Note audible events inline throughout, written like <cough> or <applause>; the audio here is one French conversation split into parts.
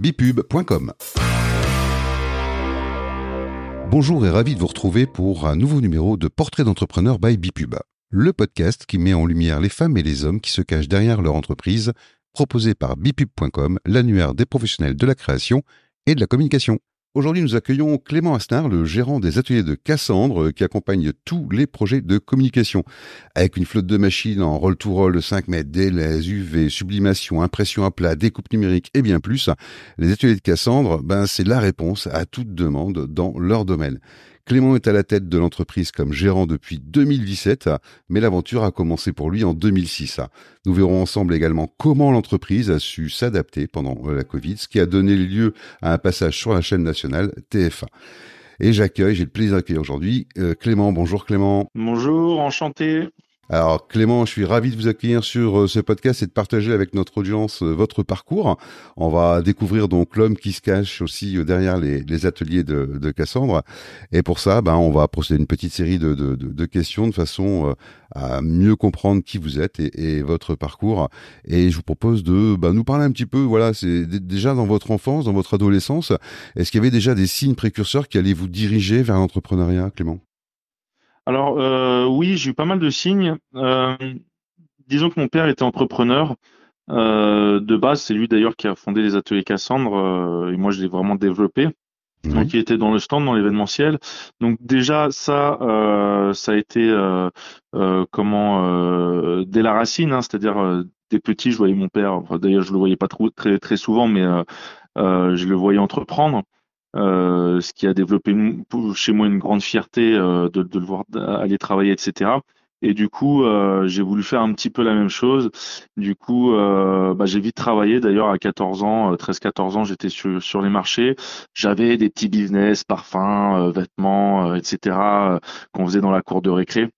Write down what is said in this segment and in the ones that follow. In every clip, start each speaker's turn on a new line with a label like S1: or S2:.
S1: bipub.com. Bonjour et ravi de vous retrouver pour un nouveau numéro de Portrait d'entrepreneur by Bipub, le podcast qui met en lumière les femmes et les hommes qui se cachent derrière leur entreprise, proposé par bipub.com, l'annuaire des professionnels de la création et de la communication. Aujourd'hui, nous accueillons Clément Asnar, le gérant des ateliers de Cassandre, qui accompagne tous les projets de communication. Avec une flotte de machines en roll-to-roll de 5 mètres, délais, UV, sublimation, impression à plat, découpe numérique et bien plus, les ateliers de Cassandre, ben, c'est la réponse à toute demande dans leur domaine. Clément est à la tête de l'entreprise comme gérant depuis 2017, mais l'aventure a commencé pour lui en 2006. Nous verrons ensemble également comment l'entreprise a su s'adapter pendant la Covid, ce qui a donné lieu à un passage sur la chaîne nationale TF1. Et j'accueille, j'ai le plaisir d'accueillir aujourd'hui euh, Clément. Bonjour Clément.
S2: Bonjour, enchanté.
S1: Alors Clément, je suis ravi de vous accueillir sur euh, ce podcast et de partager avec notre audience euh, votre parcours. On va découvrir donc l'homme qui se cache aussi euh, derrière les, ateliers de, Cassandre. Et pour ça, ben, on va procéder à une petite série de, questions de façon à mieux comprendre qui vous êtes et, votre parcours. Et je vous propose de ben, nous parler un petit peu, voilà, c'est déjà dans votre enfance, dans votre adolescence, est-ce qu'il y avait déjà des signes précurseurs qui allaient vous diriger vers l'entrepreneuriat, Clément?
S2: Alors euh, oui, j'ai eu pas mal de signes. Euh, disons que mon père était entrepreneur. Euh, de base, c'est lui d'ailleurs qui a fondé les ateliers Cassandre et moi je l'ai vraiment développé. Donc il était dans le stand, dans l'événementiel. Donc déjà ça, ça a été comment dès la racine, hein, c'est-à-dire des petits, je voyais mon père. d'ailleurs, je le voyais pas trop, très très souvent, mais je le voyais entreprendre. Euh, ce qui a développé chez moi une grande fierté euh, de, de, le voir aller travailler, etc. Et du coup, euh, j'ai voulu faire un petit peu la même chose. Du coup, bah, j'ai vite travaillé. D'ailleurs, à 14 ans, 13-14 ans, j'étais sur, sur les marchés. J'avais des petits business, parfums, vêtements, etc. qu'on faisait dans la cour de récré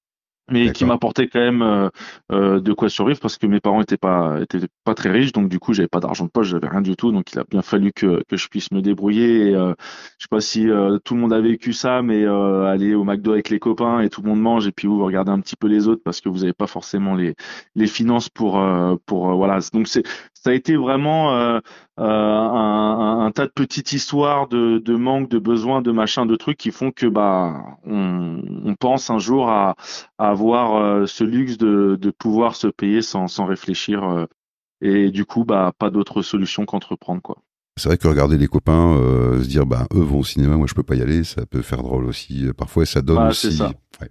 S2: mais qui m'apportait quand même euh, euh, de quoi survivre parce que mes parents étaient pas étaient pas très riches donc du coup j'avais pas d'argent de poche j'avais rien du tout donc il a bien fallu que, que je puisse me débrouiller et, euh, je sais pas si euh, tout le monde a vécu ça mais aller au McDo avec les copains et tout le monde mange et puis vous, regardez un petit peu les autres parce que vous avez pas forcément les les finances pour pour voilà. Donc c'est ça a été vraiment un, tas de petites histoires de, manque de besoins de machin de trucs qui font que bah on, pense un jour à, avoir euh, ce luxe de, pouvoir se payer sans, sans réfléchir euh, et du coup bah pas d'autre solution qu'entreprendre quoi.
S1: C'est vrai que regarder les copains euh, se dire bah eux vont au cinéma moi je peux pas y aller ça peut faire drôle aussi parfois et ça donne bah, aussi ça. Ouais.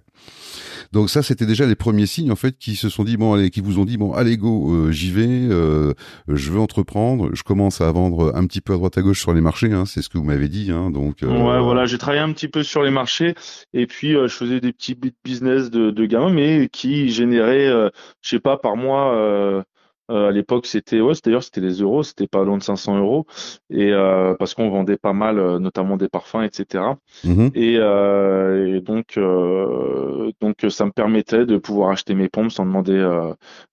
S1: Donc ça, c'était déjà les premiers signes en fait qui se sont dit bon, allez, qui vous ont dit bon, allez go, euh, j'y vais, euh, je veux entreprendre, je commence à vendre un petit peu à droite à gauche sur les marchés, hein, c'est ce que vous m'avez dit, hein, donc.
S2: Euh, ouais, voilà, j'ai travaillé un petit peu sur les marchés et puis je faisais des petits business de, de mais qui généraient, je sais pas, par mois euh, à l'époque, c'était ouais, d'ailleurs c'était les euros, c'était pas loin de 500 euros, et euh, parce qu'on vendait pas mal, euh, notamment des parfums, etc. Et, et, donc donc ça me permettait de pouvoir acheter mes pompes sans demander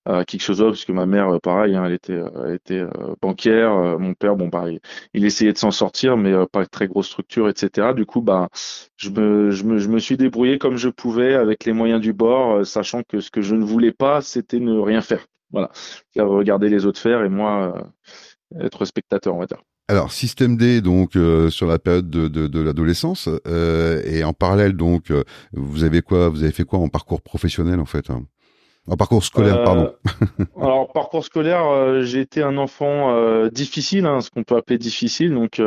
S2: à quelque chose d'autre, parce que ma mère, pareil, hein, elle était elle était banquière, mon père, bon pareil, il essayait de s'en sortir, mais pas très grosse structure, etc. Du coup, bah je me, je me je me suis débrouillé comme je pouvais avec les moyens du bord, sachant que ce que je ne voulais pas, c'était ne rien faire. Voilà, regarder les autres faire et moi euh, être spectateur, on va dire.
S1: Alors système D donc euh, sur la période de, de, de l'adolescence euh, et en parallèle donc euh, vous avez quoi vous avez fait quoi en parcours professionnel en fait hein? En parcours scolaire pardon.
S2: alors parcours scolaire j'ai été un enfant difficile hein, ce qu'on peut appeler difficile. Donc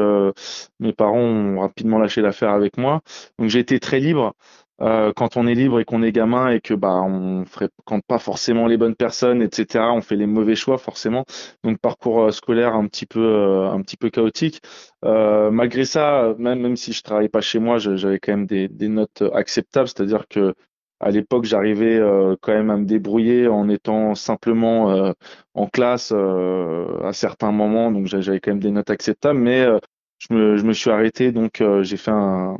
S2: mes parents ont rapidement lâché l'affaire avec moi. Donc j'ai été très libre euh, quand on est libre et qu'on est gamin et que bah on fréquente pas forcément les bonnes personnes, etc. On fait les mauvais choix forcément. Donc parcours euh, scolaire un petit peu euh, un petit peu chaotique. malgré ça, même même si je travaillais pas chez moi, j'avais quand même des, des notes acceptables. C'est-à-dire que à l'époque, j'arrivais quand même à me débrouiller en étant simplement en classe à certains moments, donc j'avais quand même des notes acceptables. Mais je me, je me suis arrêté, donc j'ai fait un,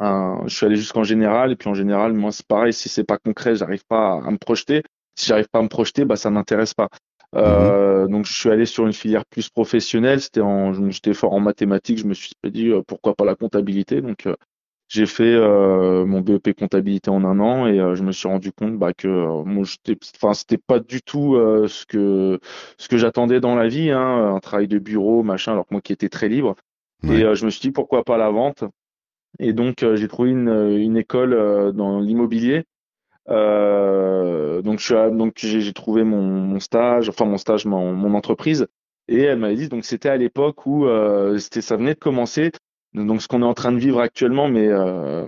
S2: je suis allé jusqu'en général et puis en général, moi c'est pareil. Si c'est pas concret, j'arrive pas à, me projeter. Si j'arrive pas à me projeter, bah ça m'intéresse pas. Euh, mhm. donc je suis allé sur une filière plus professionnelle. C'était en, j'étais fort en mathématiques. Je me suis dit euh, pourquoi pas la comptabilité. Donc euh, j'ai fait euh, mon BEP comptabilité en un an et euh, je me suis rendu compte bah, que euh, moi, enfin, c'était pas du tout ce que ce que j'attendais dans la vie, hein, un travail de bureau, machin, alors que moi qui étais très libre. Et je me suis dit pourquoi pas la vente? Et donc j'ai trouvé une, une école dans l'immobilier. donc je donc j'ai trouvé mon, mon, stage, enfin mon stage, mon, mon entreprise. Et elle m'avait dit donc c'était à l'époque où c'était ça venait de commencer donc ce qu'on est en train de vivre actuellement, mais euh,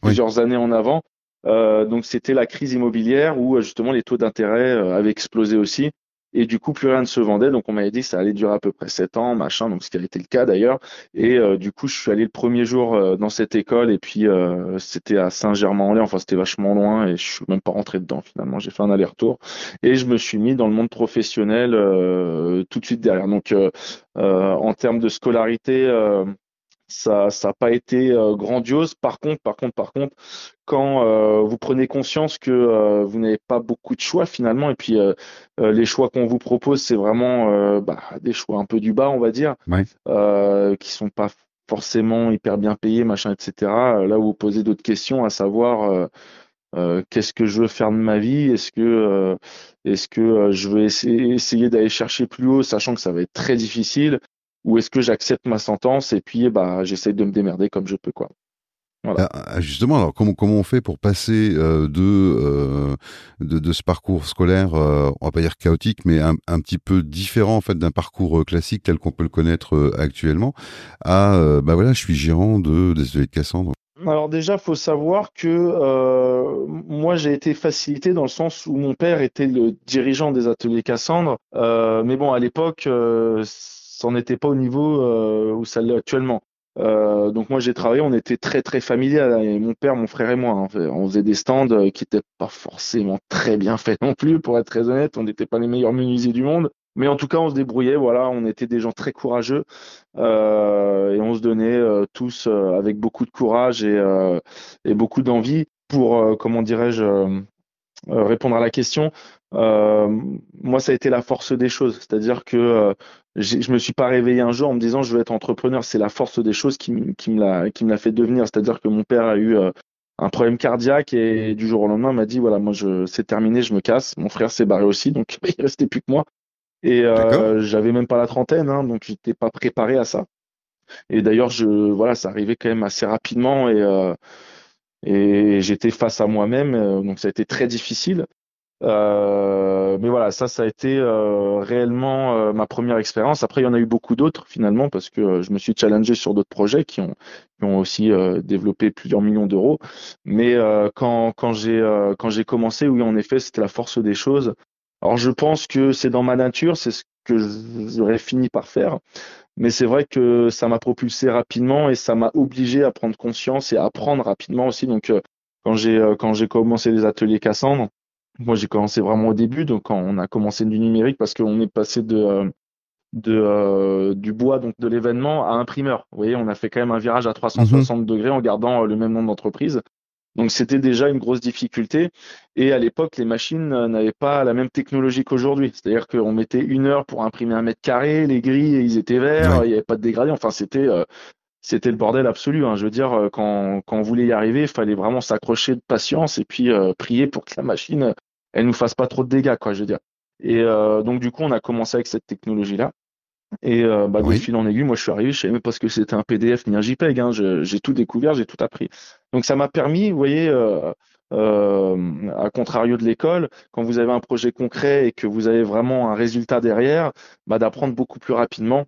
S2: plusieurs années en avant. Euh, donc c'était la crise immobilière où justement les taux d'intérêt euh, avaient explosé aussi. Et du coup, plus rien ne se vendait. Donc, on m'avait dit que ça allait durer à peu près sept ans, machin. Donc, ce qui a été le cas d'ailleurs. Et du coup, je suis allé le premier jour dans cette école. Et puis, c'était à Saint-Germain-en-Laye. Enfin, c'était vachement loin. Et je suis même pas rentré dedans finalement. J'ai fait un aller-retour. Et je me suis mis dans le monde professionnel tout de suite derrière. Donc, en termes de scolarité, ça ça n'a pas été euh, grandiose. Par contre, par contre, par contre, quand euh, vous prenez conscience que euh, vous n'avez pas beaucoup de choix finalement, et puis les choix qu'on vous propose, c'est vraiment bah, des choix un peu du bas, on va dire, ouais. qui sont pas forcément hyper bien payés, machin, etc. Là, vous posez d'autres questions, à savoir qu'est-ce que je veux faire de ma vie? Est-ce que est-ce que je veux essayer, essayer d'aller chercher plus haut, sachant que ça va être très difficile? Ou est-ce que j'accepte ma sentence et puis bah j'essaie de me démerder comme je peux quoi.
S1: Voilà. Ah, ah, justement, alors comment comment on fait pour passer euh, de, euh, de, de ce parcours scolaire, euh, on va pas dire chaotique, mais un, un petit peu différent en fait d'un parcours euh, classique tel qu'on peut le connaître actuellement, à bah voilà, je suis gérant de des ateliers de Cassandre.
S2: Alors déjà, faut savoir que moi j'ai été facilité dans le sens où mon père était le dirigeant des ateliers Cassandre, mais bon à l'époque ça n'était pas au niveau euh, où ça l'est actuellement. Euh, donc moi j'ai travaillé, on était très très familial, et mon père, mon frère et moi. Hein. on faisait des stands euh, qui n'étaient pas forcément très bien faits non plus, pour être très honnête. On n'était pas les meilleurs menuisiers du monde, mais en tout cas on se débrouillait. Voilà, on était des gens très courageux et on se donnait tous avec beaucoup de courage et, et beaucoup d'envie pour, comment dirais-je, répondre à la question. moi ça a été la force des choses, c'est-à-dire que je me suis pas réveillé un jour en me disant je veux être entrepreneur. C'est la force des choses qui, qui me l'a qui me l'a fait devenir. C'est-à-dire que mon père a eu euh, un problème cardiaque et du jour au lendemain m'a dit voilà moi je c'est terminé, je me casse. Mon frère s'est barré aussi, donc <laughs> il restait plus que moi. Et euh, j'avais même pas la trentaine, hein, donc j'étais pas préparé à ça. Et d'ailleurs je voilà ça arrivait quand même assez rapidement et euh, et j'étais face à moi-même, euh, donc ça a été très difficile. Euh, mais voilà, ça, ça a été euh, réellement euh, ma première expérience. Après, il y en a eu beaucoup d'autres finalement parce que je me suis challengé sur d'autres projets qui ont, qui ont aussi développé plusieurs millions d'euros. Mais quand, quand j'ai quand j'ai commencé, oui, en effet, c'était la force des choses. Alors, je pense que c'est dans ma nature, c'est ce que j'aurais fini par faire. Mais c'est vrai que ça m'a propulsé rapidement et ça m'a obligé à prendre conscience et à apprendre rapidement aussi. Donc, quand j'ai quand j'ai commencé les ateliers Cassandre, moi, j'ai commencé vraiment au début, donc quand on a commencé du numérique, parce qu'on est passé de, euh, de euh, du bois, donc de l'événement, à imprimeur. Vous voyez, on a fait quand même un virage à 360 mhm. degrés en gardant euh, le même nom d'entreprise. Donc c'était déjà une grosse difficulté. Et à l'époque, les machines n'avaient pas la même technologie qu'aujourd'hui. C'est-à-dire qu'on mettait une heure pour imprimer un mètre carré, les grilles, ils étaient verts, il n'y avait pas de dégradé. Enfin, c'était c'était le bordel absolu. Hein. Je veux dire, quand, quand on voulait y arriver, il fallait vraiment s'accrocher de patience et puis prier pour que la machine elle nous fasse pas trop de dégâts, quoi, je veux dire. Et euh, donc du coup, on a commencé avec cette technologie-là. Et euh, bah, de fil en aiguille, moi je suis arrivé, je savais même pas ce que c'était un PDF ni un JPEG. Hein, j'ai tout découvert, j'ai tout appris. Donc ça m'a permis, vous voyez, euh, euh, à contrario de l'école, quand vous avez un projet concret et que vous avez vraiment un résultat derrière, bah, d'apprendre beaucoup plus rapidement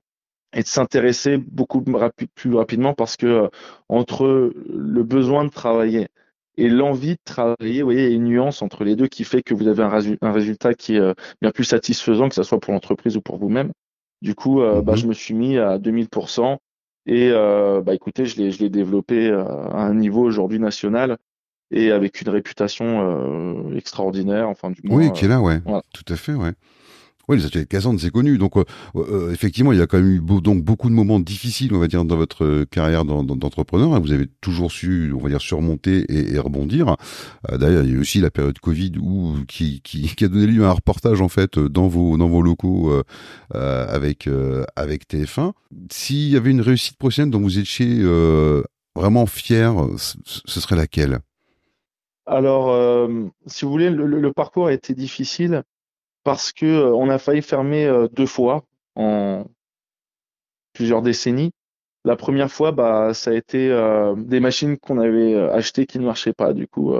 S2: et de s'intéresser beaucoup plus rapidement parce que euh, entre le besoin de travailler et l'envie de travailler, vous voyez, il y a une nuance entre les deux qui fait que vous avez un, résultat qui est euh, bien plus satisfaisant, que ce soit pour l'entreprise ou pour vous-même. Du coup, euh, bah, mhm. je me suis mis à 2000% et euh, bah, écoutez, je l'ai, je l'ai développé à un niveau aujourd'hui national et avec une réputation extraordinaire. Enfin, du
S1: moins, oui, qui est là, ouais. Tout à fait, ouais. Oui, les ateliers de Cassandre, c'est connu. Donc, euh, euh, effectivement, il y a quand même eu donc beaucoup de moments difficiles, on va dire, dans votre euh, carrière d'entrepreneur. Vous avez toujours su, on va dire, surmonter et, rebondir. D'ailleurs, il y a eu aussi la période Covid où qui, qui, <laughs> qui, a donné lieu à un reportage en fait dans vos dans vos locaux avec avec TF1. S'il y avait une réussite prochaine dont vous étiez vraiment fier, ce serait laquelle?
S2: Alors, euh, si vous voulez, le, parcours a été difficile parce que euh, on a failli fermer euh, deux fois en plusieurs décennies. La première fois, bah, ça a été des machines qu'on avait achetées qui ne marchaient pas. Du coup,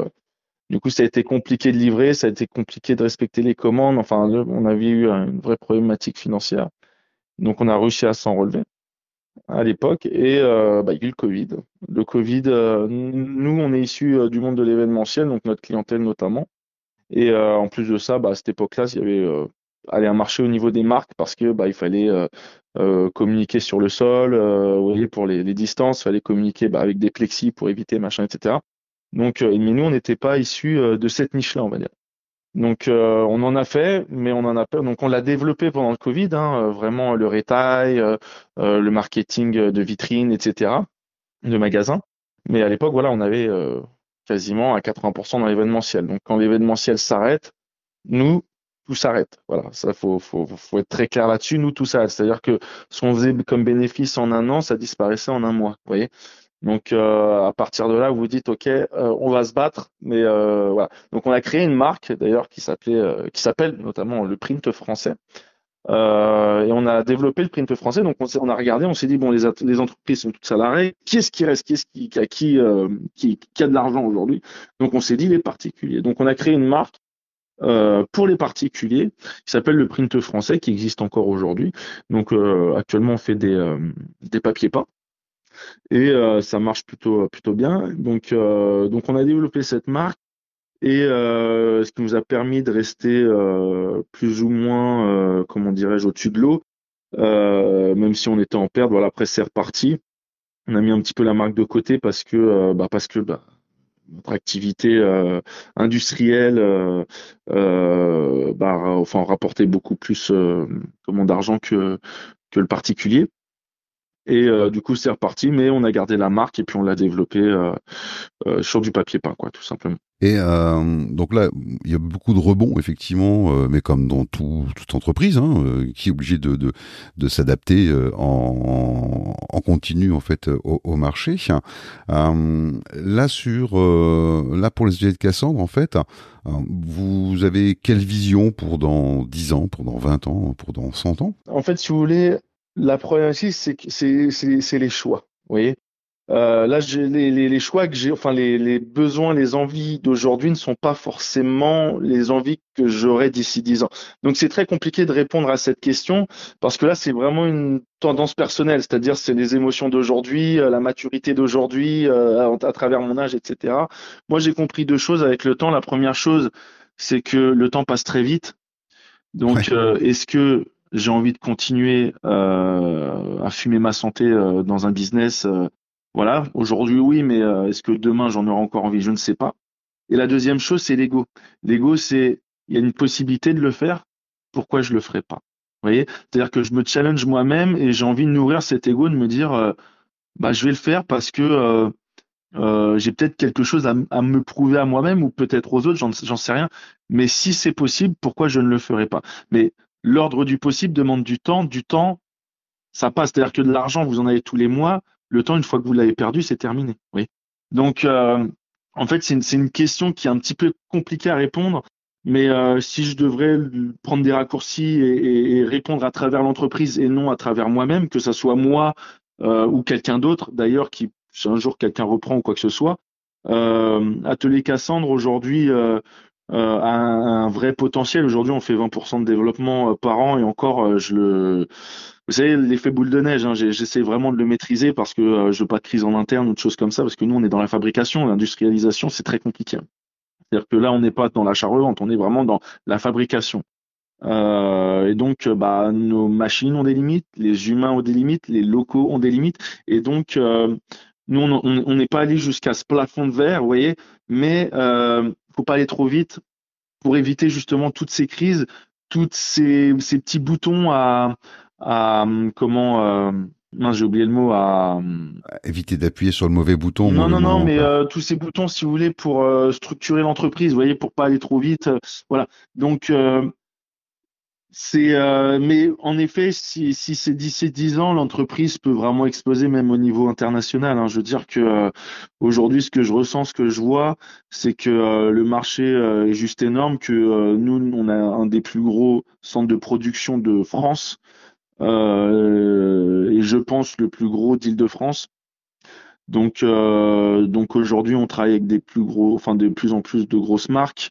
S2: du coup, ça a été compliqué de livrer, ça a été compliqué de respecter les commandes. Enfin, on avait eu une vraie problématique financière. Donc, on a réussi à s'en relever à l'époque et euh, bah, il y a eu le Covid. Le Covid, euh, nous, on est issus euh, du monde de l'événementiel, donc notre clientèle notamment. Et en plus de ça, bah, à cette époque-là, il y avait aller un marché au niveau des marques parce que bah, il fallait communiquer sur le sol, vous voyez, pour les, les distances, il fallait communiquer bah, avec des plexis pour éviter machin, etc. Donc, mais nous, on n'était pas issus de cette niche-là, on va dire. Donc euh, on en a fait, mais on en a pas. Donc on l'a développé pendant le Covid, hein, euh, vraiment le retail, euh, le marketing de vitrines, etc., de magasins. Mais à l'époque, voilà, on avait quasiment à 80% dans l'événementiel. Donc quand l'événementiel s'arrête, nous tout s'arrête. Voilà, ça faut, être très clair là-dessus. Nous tout s'arrête. C'est-à-dire que ce qu'on faisait comme bénéfice en un an, ça disparaissait en un mois. Vous voyez? Donc euh, à partir de là, vous vous dites ok, euh, on va se battre, mais euh, voilà. Donc on a créé une marque d'ailleurs qui s'appelait, qui s'appelle notamment le print français. Et on a développé le print français. Donc on, on a regardé, on s'est dit bon, les, les, entreprises sont toutes salariées. Qui est-ce qui reste? Qui est-ce qui, qui, qui, qui, a de l'argent aujourd'hui? Donc on s'est dit les particuliers. Donc on a créé une marque pour les particuliers qui s'appelle le print français, qui existe encore aujourd'hui. Donc actuellement on fait des, des papiers peints et euh, ça marche plutôt plutôt bien. Donc euh, donc on a développé cette marque et euh, ce qui nous a permis de rester plus ou moins comment dirais-je au-dessus de l'eau, même si on était en perte. Voilà, après c'est reparti. On a mis un petit peu la marque de côté parce que bah, parce que bah, notre activité industrielle bah, enfin rapportait beaucoup plus comment d'argent que que le particulier. Et euh, du coup, c'est reparti, mais on a gardé la marque et puis on l'a développé euh, euh, sur du papier peint, quoi, tout simplement.
S1: Et donc là, il y a beaucoup de rebonds, effectivement, mais comme dans toute entreprise, hein, qui est obligée de, de, de s'adapter en, en, continu, en fait, au, au marché. là, sur, là, pour les ateliers de Cassandre, en fait, vous avez quelle vision pour dans 10 ans, pour dans 20 ans, pour dans 100 ans?
S2: En fait, si vous voulez, la problématique, c'est c'est les choix. Vous voyez, euh, là, les, les, les, choix que j'ai, enfin les, les, besoins, les envies d'aujourd'hui ne sont pas forcément les envies que j'aurai d'ici dix ans. Donc c'est très compliqué de répondre à cette question parce que là, c'est vraiment une tendance personnelle, c'est-à-dire c'est les émotions d'aujourd'hui, euh, la maturité d'aujourd'hui, euh, à, travers mon âge, etc. Moi, j'ai compris deux choses avec le temps. La première chose, c'est que le temps passe très vite. Donc, euh, est-ce que j'ai envie de continuer euh, à fumer ma santé euh, dans un business. Euh, voilà, aujourd'hui oui, mais est-ce que demain j'en aurai encore envie? Je ne sais pas. Et la deuxième chose, c'est l'ego. L'ego, c'est il y a une possibilité de le faire. Pourquoi je le ferai pas? Vous voyez? C'est-à-dire que je me challenge moi-même et j'ai envie de nourrir cet ego, de me dire, bah je vais le faire parce que j'ai peut-être quelque chose à, à, me prouver à moi-même ou peut-être aux autres, j'en sais rien. Mais si c'est possible, pourquoi je ne le ferai pas? Mais l'ordre du possible demande du temps. Du temps, ça passe. C'est-à-dire que de l'argent, vous en avez tous les mois. Le temps, une fois que vous l'avez perdu, c'est terminé. Oui. Donc, euh, en fait, c'est une, question qui est un petit peu compliquée à répondre. Mais euh, si je devrais prendre des raccourcis et, et, répondre à travers l'entreprise et non à travers moi-même, que ce soit moi euh, ou quelqu'un d'autre, d'ailleurs, qui si un jour quelqu'un reprend ou quoi que ce soit, euh, Atelier Cassandre aujourd'hui, euh, euh, un, vrai potentiel. Aujourd'hui, on fait 20% de développement euh, par an et encore, euh, je le. Vous savez, l'effet boule de neige, hein, j'essaie vraiment de le maîtriser parce que je veux pas de crise en interne ou de choses comme ça, parce que nous, on est dans la fabrication, l'industrialisation, c'est très compliqué. C'est-à-dire que là, on n'est pas dans l'achat-revente, on est vraiment dans la fabrication. Euh, et donc, bah, nos machines ont des limites, les humains ont des limites, les locaux ont des limites. Et donc, euh, nous, on n'est pas allé jusqu'à ce plafond de verre, vous voyez, mais euh, faut pas aller trop vite pour éviter justement toutes ces crises, toutes ces, ces petits boutons à, à comment euh, j'ai oublié le mot à
S1: éviter d'appuyer sur le mauvais bouton.
S2: Non non non, mais euh, tous ces boutons, si vous voulez, pour euh, structurer l'entreprise, vous voyez, pour pas aller trop vite, voilà. Donc C'est, euh, mais en effet, si, si c'est d'ici 10 ans, l'entreprise peut vraiment exploser même au niveau international. Hein. Je veux dire que euh, aujourd'hui, ce que je ressens, ce que je vois, c'est que euh, le marché est juste énorme, que nous, on a un des plus gros centres de production de France, et je pense le plus gros d'Île-de-France. Donc, donc aujourd'hui, on travaille avec des plus gros, enfin de plus en plus de grosses marques,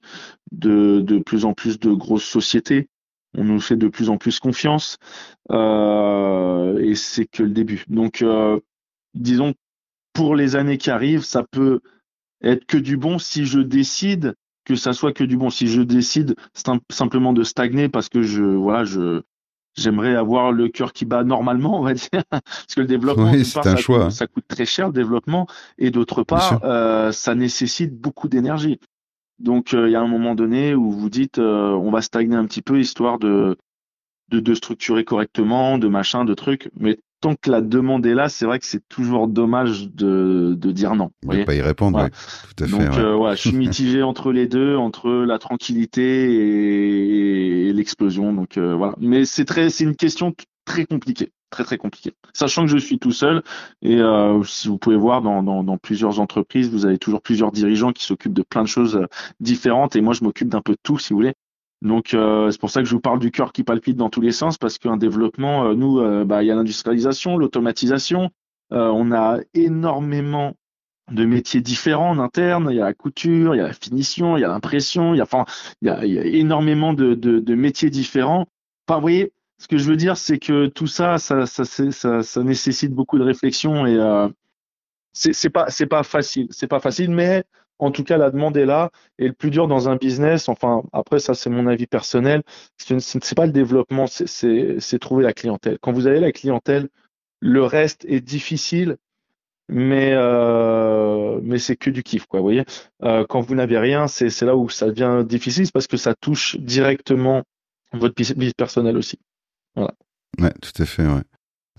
S2: de, de plus en plus de grosses sociétés on nous fait de plus en plus confiance euh, et c'est que le début. Donc, euh, disons, pour les années qui arrivent, ça peut être que du bon si je décide que ça soit que du bon. Si je décide simplement de stagner parce que je, voilà, je, j'aimerais avoir le cœur qui bat normalement, on va dire, <laughs> parce que le développement,
S1: ça, choix.
S2: Coûte, ça, coûte, très cher le développement, et d'autre part, euh, ça nécessite beaucoup d'énergie. Donc euh, il y a un moment donné où vous dites euh, on va stagner un petit peu histoire de, de, structurer correctement, de machin, de trucs. Mais tant que la demande est là, c'est vrai que c'est toujours dommage de, de dire non.
S1: Vous ne pas y répondre, tout à
S2: fait. Donc euh, je suis mitigé <laughs> entre les deux, entre la tranquillité et, l'explosion. Donc voilà. Mais c'est très, c'est une question très compliquée très très compliqué. Sachant que je suis tout seul et euh, si vous pouvez voir dans, plusieurs entreprises, vous avez toujours plusieurs dirigeants qui s'occupent de plein de choses euh, différentes et moi je m'occupe d'un peu de tout si vous voulez. Donc euh, c'est pour ça que je vous parle du cœur qui palpite dans tous les sens parce qu'un développement, nous, bah, il y a l'industrialisation, l'automatisation, on a énormément de métiers différents en interne. Il y a la couture, il y a la finition, il y a l'impression, il y a, enfin, il énormément de, de, de métiers différents. Enfin, vous voyez, ce que je veux dire, c'est que tout ça, ça, ça, ça, ça nécessite beaucoup de réflexion et euh, c'est pas, c'est pas facile. C'est pas facile, mais en tout cas, la demande est là. Et le plus dur dans un business, enfin, après, ça, c'est mon avis personnel, ce n'est pas le développement, c'est trouver la clientèle. Quand vous avez la clientèle, le reste est difficile, mais euh, mais c'est que du kiff quoi vous voyez euh, quand vous n'avez rien c'est c'est là où ça devient difficile parce que ça touche directement votre vie personnelle aussi voilà.
S1: Ouais, tout à fait. Ouais.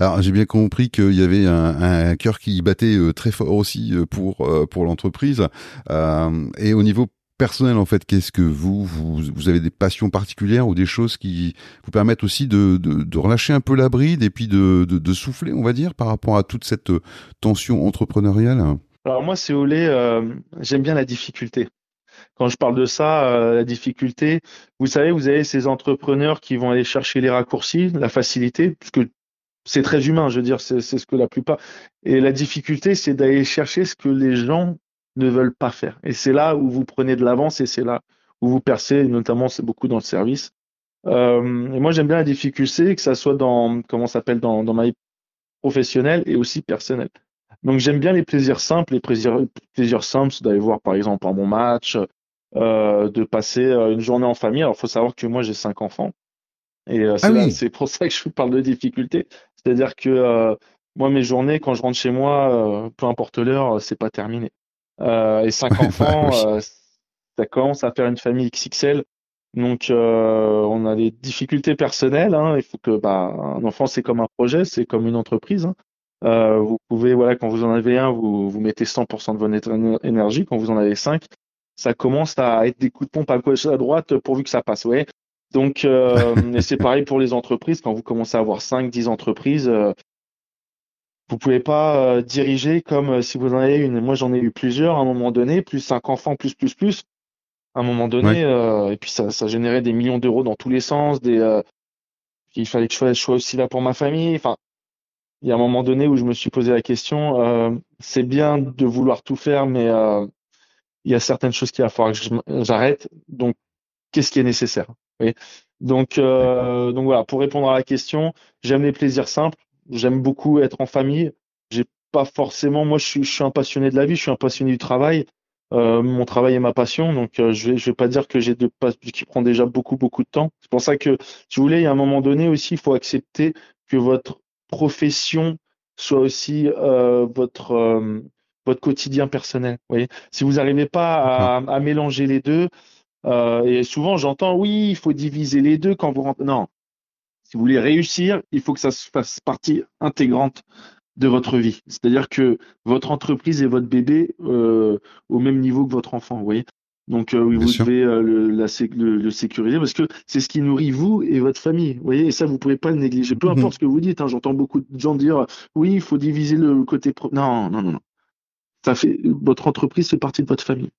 S1: Alors j'ai bien compris qu'il y avait un, un, cœur qui battait euh, très fort aussi euh, pour euh, pour l'entreprise. et au niveau personnel en fait, qu'est-ce que vous, vous vous avez des passions particulières ou des choses qui vous permettent aussi de, de, de relâcher un peu la bride et puis de, de, de, souffler, on va dire, par rapport à toute cette tension entrepreneuriale?
S2: Alors moi, c'est Olé, j'aime bien la difficulté. Quand je parle de ça, euh, la difficulté, vous savez, vous avez ces entrepreneurs qui vont aller chercher les raccourcis, la facilité, parce que c'est très humain, je veux dire, c'est ce que la plupart. Et la difficulté, c'est d'aller chercher ce que les gens ne veulent pas faire. Et c'est là où vous prenez de l'avance et c'est là où vous percez, notamment c'est beaucoup dans le service. Euh, et moi, j'aime bien la difficulté, que ça soit dans, comment s'appelle, dans, dans ma vie professionnelle et aussi personnelle. Donc j'aime bien les plaisirs simples. Les plaisirs, plaisirs simples, c'est d'aller voir par exemple un bon match, euh, de passer euh, une journée en famille. Alors il faut savoir que moi j'ai cinq enfants. Et euh, ah c'est pour ça que je vous parle de difficulté. C'est-à-dire que moi mes journées, quand je rentre chez moi, peu importe l'heure, c'est pas terminé. et <laughs> cinq bah enfants, ça commence à faire une famille XXL. Donc on a des difficultés personnelles. Hein. Il faut que bah, un enfant c'est comme un projet, c'est comme une entreprise. Hein. Euh, vous pouvez, voilà, quand vous en avez un, vous, vous mettez 100% de votre énergie. Quand vous en avez 5, ça commence à être des coups de pompe à gauche à droite pourvu que ça passe. Ouais. Donc, euh, <laughs> c'est pareil pour les entreprises. Quand vous commencez à avoir 5, 10 entreprises, euh, vous pouvez pas euh, diriger comme euh, si vous en avez une. Moi, j'en ai eu plusieurs à un moment donné, plus 5 enfants, plus, plus, plus. À un moment donné, et puis ça, ça générait des millions d'euros dans tous les sens. Des, il fallait que je sois aussi là pour ma famille. Enfin, il y a un moment donné où je me suis posé la question, euh, c'est bien de vouloir tout faire, mais euh, il y a certaines choses qu'il va falloir que j'arrête. Donc, qu'est-ce qui est nécessaire Donc, euh, donc voilà, pour répondre à la question, j'aime les plaisirs simples. J'aime beaucoup être en famille. J'ai pas forcément, moi, je suis, je suis, un passionné de la vie, je suis un passionné du travail. Euh, mon travail est ma passion, donc euh, je vais, je vais pas dire que j'ai de qui prend déjà beaucoup beaucoup de temps. C'est pour ça que, si vous voulez, il y a un moment donné aussi, il faut accepter que votre profession soit aussi euh, votre euh, votre quotidien personnel. Vous voyez si vous n'arrivez pas à, mélanger les deux, euh, et souvent j'entends oui, il faut diviser les deux quand vous rentrez. Non, si vous voulez réussir, il faut que ça se fasse partie intégrante de votre vie. C'est-à-dire que votre entreprise est votre bébé au même niveau que votre enfant. Vous voyez Donc, euh, oui, vous
S1: sûr.
S2: devez euh, le, la le, le sécuriser parce que c'est ce qui nourrit vous et votre famille. Vous voyez, et ça, vous pouvez pas le négliger. Peu
S1: Mhm.
S2: importe ce que vous dites, hein, j'entends beaucoup de gens dire, oui, il faut diviser le côté pro. Non, non, non, non. Ça fait, votre entreprise fait partie de votre famille.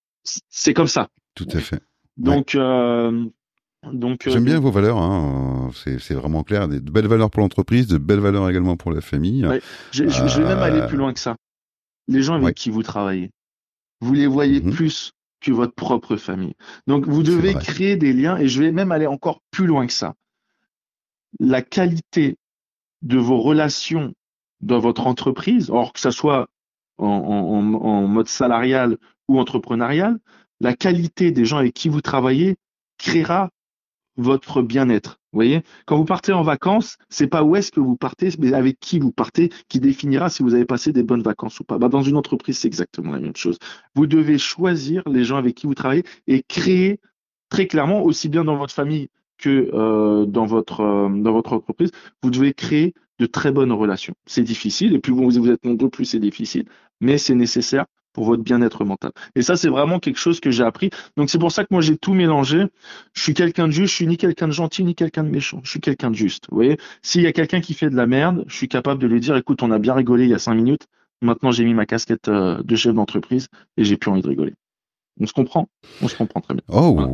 S2: C'est comme ça.
S1: Tout à fait. Ouais.
S2: Donc, euh, donc, euh,
S1: J'aime bien vos valeurs, hein. c'est vraiment clair. De belles valeurs pour l'entreprise, de belles valeurs également pour la famille.
S2: Ouais. je, je- je vais même aller
S1: Euh,
S2: plus loin que ça. Les gens avec
S1: ouais.
S2: qui vous travaillez, vous les voyez
S1: Mhm.
S2: plus que votre propre famille. Donc, vous devez créer des liens et je vais même aller encore plus loin que ça. La qualité de vos relations dans votre entreprise, or que ça soit en, mode salarial ou entrepreneurial, la qualité des gens avec qui vous travaillez créera votre bien-être. Vous voyez, quand vous partez en vacances, c'est pas où est-ce que vous partez, mais avec qui vous partez qui définira si vous avez passé des bonnes vacances ou pas. Bah, dans une entreprise, c'est exactement la même chose. Vous devez choisir les gens avec qui vous travaillez et créer très clairement, aussi bien dans votre famille que euh, votre euh, dans votre entreprise, vous devez créer de très bonnes relations. C'est difficile, et plus vous, vous êtes nombreux, plus c'est difficile, mais c'est nécessaire pour votre bien-être mental. Et ça, c'est vraiment quelque chose que j'ai appris. Donc c'est pour ça que moi j'ai tout mélangé. Je suis quelqu'un de juste, je suis ni quelqu'un de gentil ni quelqu'un de méchant. Je suis quelqu'un de juste. Vous voyez, s'il y a quelqu'un qui fait de la merde, je suis capable de lui dire, écoute, on a bien rigolé il y a cinq minutes. Maintenant, j'ai mis ma casquette euh, de chef d'entreprise et j'ai plus envie de rigoler. On se comprend? On se comprend très bien.
S1: Oh,
S2: Voilà.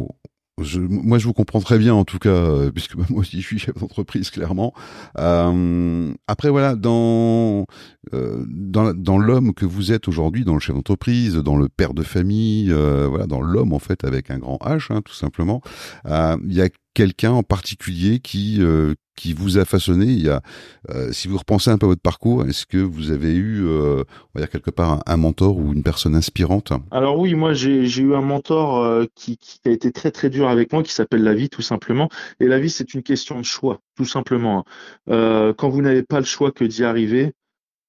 S1: Je, moi je vous comprends très bien en tout cas, euh, puisque bah, <laughs> moi aussi je suis chef d'entreprise clairement. Euh, après voilà, dans euh, dans, dans l'homme que vous êtes aujourd'hui, dans le chef d'entreprise, dans le père de famille, euh, voilà, dans l'homme en fait avec un grand H, hein, tout simplement, euh, il y a quelqu'un en particulier qui euh, qui vous a façonné. Il y a, euh, si vous repensez un peu à votre parcours, est-ce que vous avez eu, euh, on va dire quelque part, un, mentor ou une personne inspirante?
S2: Alors oui, moi j'ai eu un mentor euh, qui, qui a été très très dur avec moi, qui s'appelle la vie tout simplement. Et la vie c'est une question de choix, tout simplement. Euh, quand vous n'avez pas le choix que d'y arriver,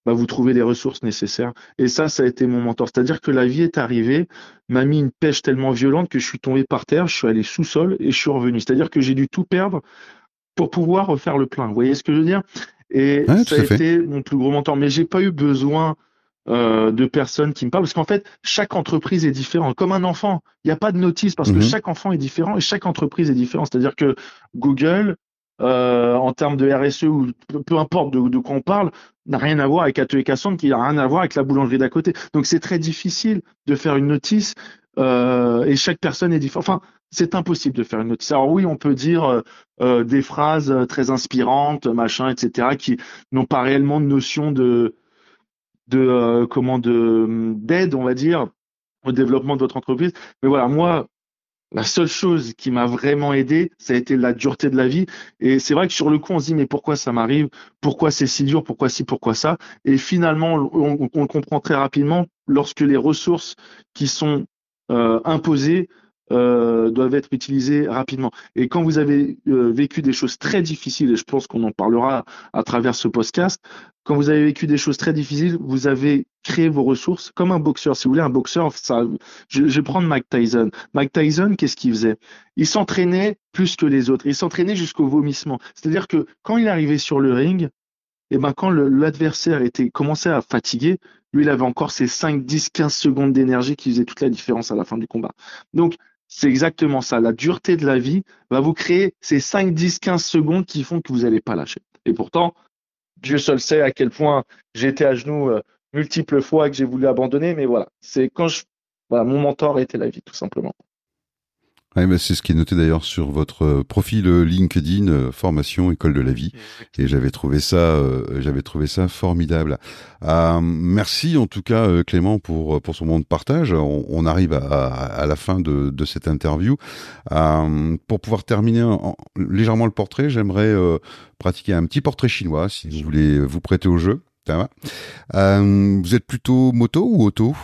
S2: bah, vous trouvez les ressources nécessaires. Et ça, ça a été mon mentor. C'est-à-dire que la vie est arrivée, m'a mis une pêche tellement violente que je suis tombé par terre, je suis allé sous-sol et je suis revenu. C'est-à-dire que j'ai dû tout perdre pour pouvoir refaire le plein. Vous voyez ce que je veux dire? Et
S1: Ouais,
S2: ça a
S1: fait.
S2: été mon plus gros mentor. Mais j'ai pas eu besoin euh, de personnes qui me parlent parce qu'en fait, chaque entreprise est différente. Comme un enfant, il n'y a pas de notice parce que
S1: Mhm.
S2: chaque enfant est différent et chaque entreprise est différente. C'est-à-dire que Google, euh, en termes de RSE ou peu, importe de, de quoi on parle, n'a rien à voir avec Atelier Cassandre, qui n'a rien à voir avec la boulangerie d'à côté. Donc c'est très difficile de faire une notice euh, et chaque personne est différente. Enfin, c'est impossible de faire une notice. Alors oui, on peut dire euh, des phrases très inspirantes, machin, etc., qui n'ont pas réellement de notion de de comment de d'aide, on va dire, au développement de votre entreprise. Mais voilà, moi, la seule chose qui m'a vraiment aidé, ça a été la dureté de la vie. Et c'est vrai que sur le coup, on se dit, mais pourquoi ça m'arrive? Pourquoi c'est si dur? Pourquoi ci? Pourquoi ça? Et finalement, on, le comprend très rapidement lorsque les ressources qui sont euh, imposées euh, doivent être utilisées rapidement. Et quand vous avez euh, vécu des choses très difficiles, et je pense qu'on en parlera à travers ce podcast, quand vous avez vécu des choses très difficiles, vous avez créé vos ressources comme un boxeur. Si vous voulez, un boxeur, ça, je, je vais prendre Mike Tyson. Mike Tyson, qu'est-ce qu'il faisait? Il s'entraînait plus que les autres. Il s'entraînait jusqu'au vomissement. C'est-à-dire que quand il arrivait sur le ring, et ben quand l'adversaire était commençait à fatiguer, lui, il avait encore ses 5, 10, 15 secondes d'énergie qui faisaient toute la différence à la fin du combat. Donc, c'est exactement ça. La dureté de la vie va vous créer ces 5, 10, 15 secondes qui font que vous n'allez pas lâcher. Et pourtant, Dieu seul sait à quel point été à genoux euh, multiples fois que j'ai voulu abandonner, mais voilà, c'est quand je, voilà, mon mentor était la vie, tout simplement.
S1: Ouais, c'est ce qui est noté d'ailleurs sur votre euh, profil euh, LinkedIn, euh, formation école de la vie. Et j'avais trouvé ça, euh, j'avais trouvé ça formidable. Euh, merci en tout cas euh, Clément pour pour son moment de partage. On, on arrive à, à, à la fin de, de cette interview. Euh, pour pouvoir terminer en- légèrement le portrait, j'aimerais euh, pratiquer un petit portrait chinois, si vous voulez vous prêter au jeu. Ça va? Euh, vous êtes plutôt moto ou auto?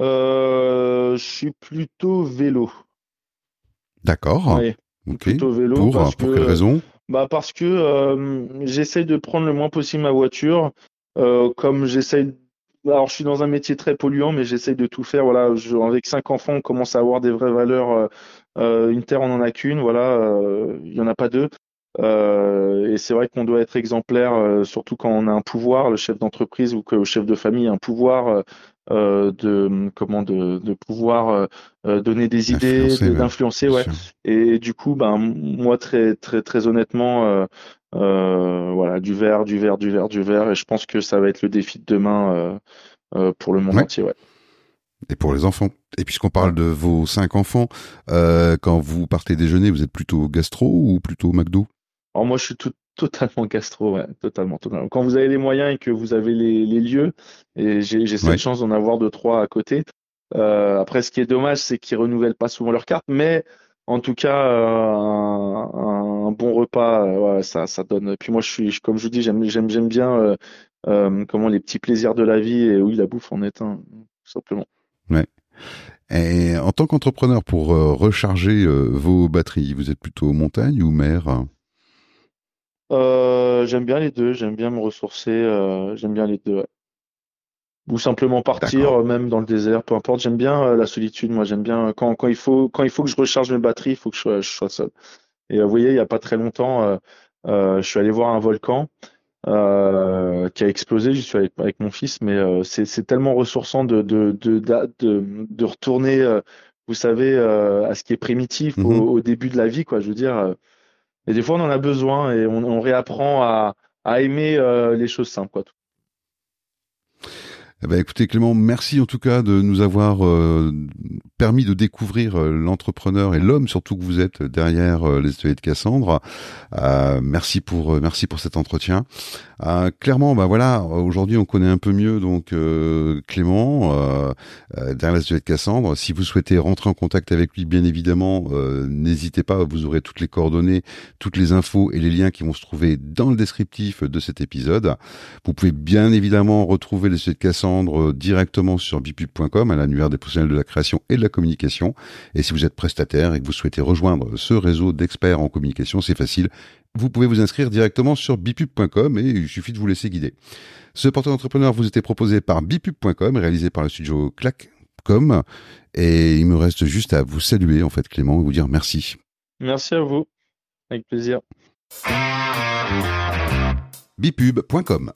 S2: Euh, je suis plutôt vélo.
S1: D'accord.
S2: Ouais,
S1: Ok.
S2: plutôt vélo
S1: Pour
S2: parce
S1: pour
S2: que
S1: quelle raison?
S2: bah parce que euh, j'essaye de prendre le moins possible ma voiture, euh, comme j'essaye. Alors je suis dans un métier très polluant, mais j'essaye de tout faire. Voilà, je- avec cinq enfants, on commence à avoir des vraies valeurs. euh, une terre, on n'en a qu'une. Voilà, il y en a pas deux. Et c'est vrai qu'on doit être exemplaire, surtout quand on a un pouvoir, le chef d'entreprise ou que le chef de famille a un pouvoir de comment de, de pouvoir donner des idées, d'influencer, ouais. Et du coup, ben moi très très très honnêtement, voilà, du vert, du vert, du vert, du vert, et je pense que ça va être le défi de demain pour le monde entier, ouais.
S1: Et pour les enfants. Et puisqu'on parle de vos cinq enfants, euh, quand vous partez déjeuner, vous êtes plutôt gastro ou plutôt McDo?
S2: Alors moi, je suis tout, totalement gastro, ouais, totalement, totalement. Quand vous avez les moyens et que vous avez les, les lieux, et j'ai cette chance d'en avoir deux, trois à côté. Euh, après, ce qui est dommage, c'est qu'ils renouvellent pas souvent leurs cartes, mais en tout cas, euh, un, un, bon repas, euh, ouais, ça, ça donne. Puis moi, je suis, comme je vous dis, j'aime, j'aime, j'aime bien comment les petits plaisirs de la vie et oui, la bouffe en est un, tout simplement.
S1: Ouais. Et en tant qu'entrepreneur, pour recharger vos batteries, vous êtes plutôt montagne ou mer?
S2: Euh, J'aime bien les deux. J'aime bien me ressourcer. j'aime bien les deux. Ou simplement partir, même dans le désert, peu importe. J'aime bien la solitude. Moi, j'aime bien quand, quand il faut quand il faut que je recharge mes batteries, il faut que je sois, je sois seul. Et vous voyez, il y a pas très longtemps, je suis allé voir un volcan. Euh, qui a explosé. J'y suis avec, avec, mon fils, mais euh, c'est tellement ressourçant de, de, de, de, de retourner, euh, vous savez, à ce qui est primitif au, mhm. au, début de la vie, quoi. Je veux dire, et des fois on en a besoin et on, réapprend à, aimer les choses simples, quoi.
S1: Eh ben, écoutez Clément, merci en tout cas de nous avoir euh, permis de découvrir euh, l'entrepreneur et l'homme surtout que vous êtes derrière euh, les ateliers de Cassandre. merci pour merci pour cet entretien. clairement, bah voilà, aujourd'hui on connaît un peu mieux donc Clément derrière les ateliers de Cassandre. Si vous souhaitez rentrer en contact avec lui, bien évidemment, n'hésitez pas. Vous aurez toutes les coordonnées, toutes les infos et les liens qui vont se trouver dans le descriptif de cet épisode. Vous pouvez bien évidemment retrouver les ateliers de Cassandre directement sur bipub.com à l'annuaire des professionnels de la création et de la communication. Et si vous êtes prestataire et que vous souhaitez rejoindre ce réseau d'experts en communication, c'est facile. Vous pouvez vous inscrire directement sur bipub.com et il suffit de vous laisser guider. Ce portrait d'entrepreneur vous était proposé par bipub.com, réalisé par le studio Clac.com. Et il me reste juste à vous saluer, en fait, Clément, et vous dire merci.
S2: Merci à vous. Avec plaisir.
S1: bipub.com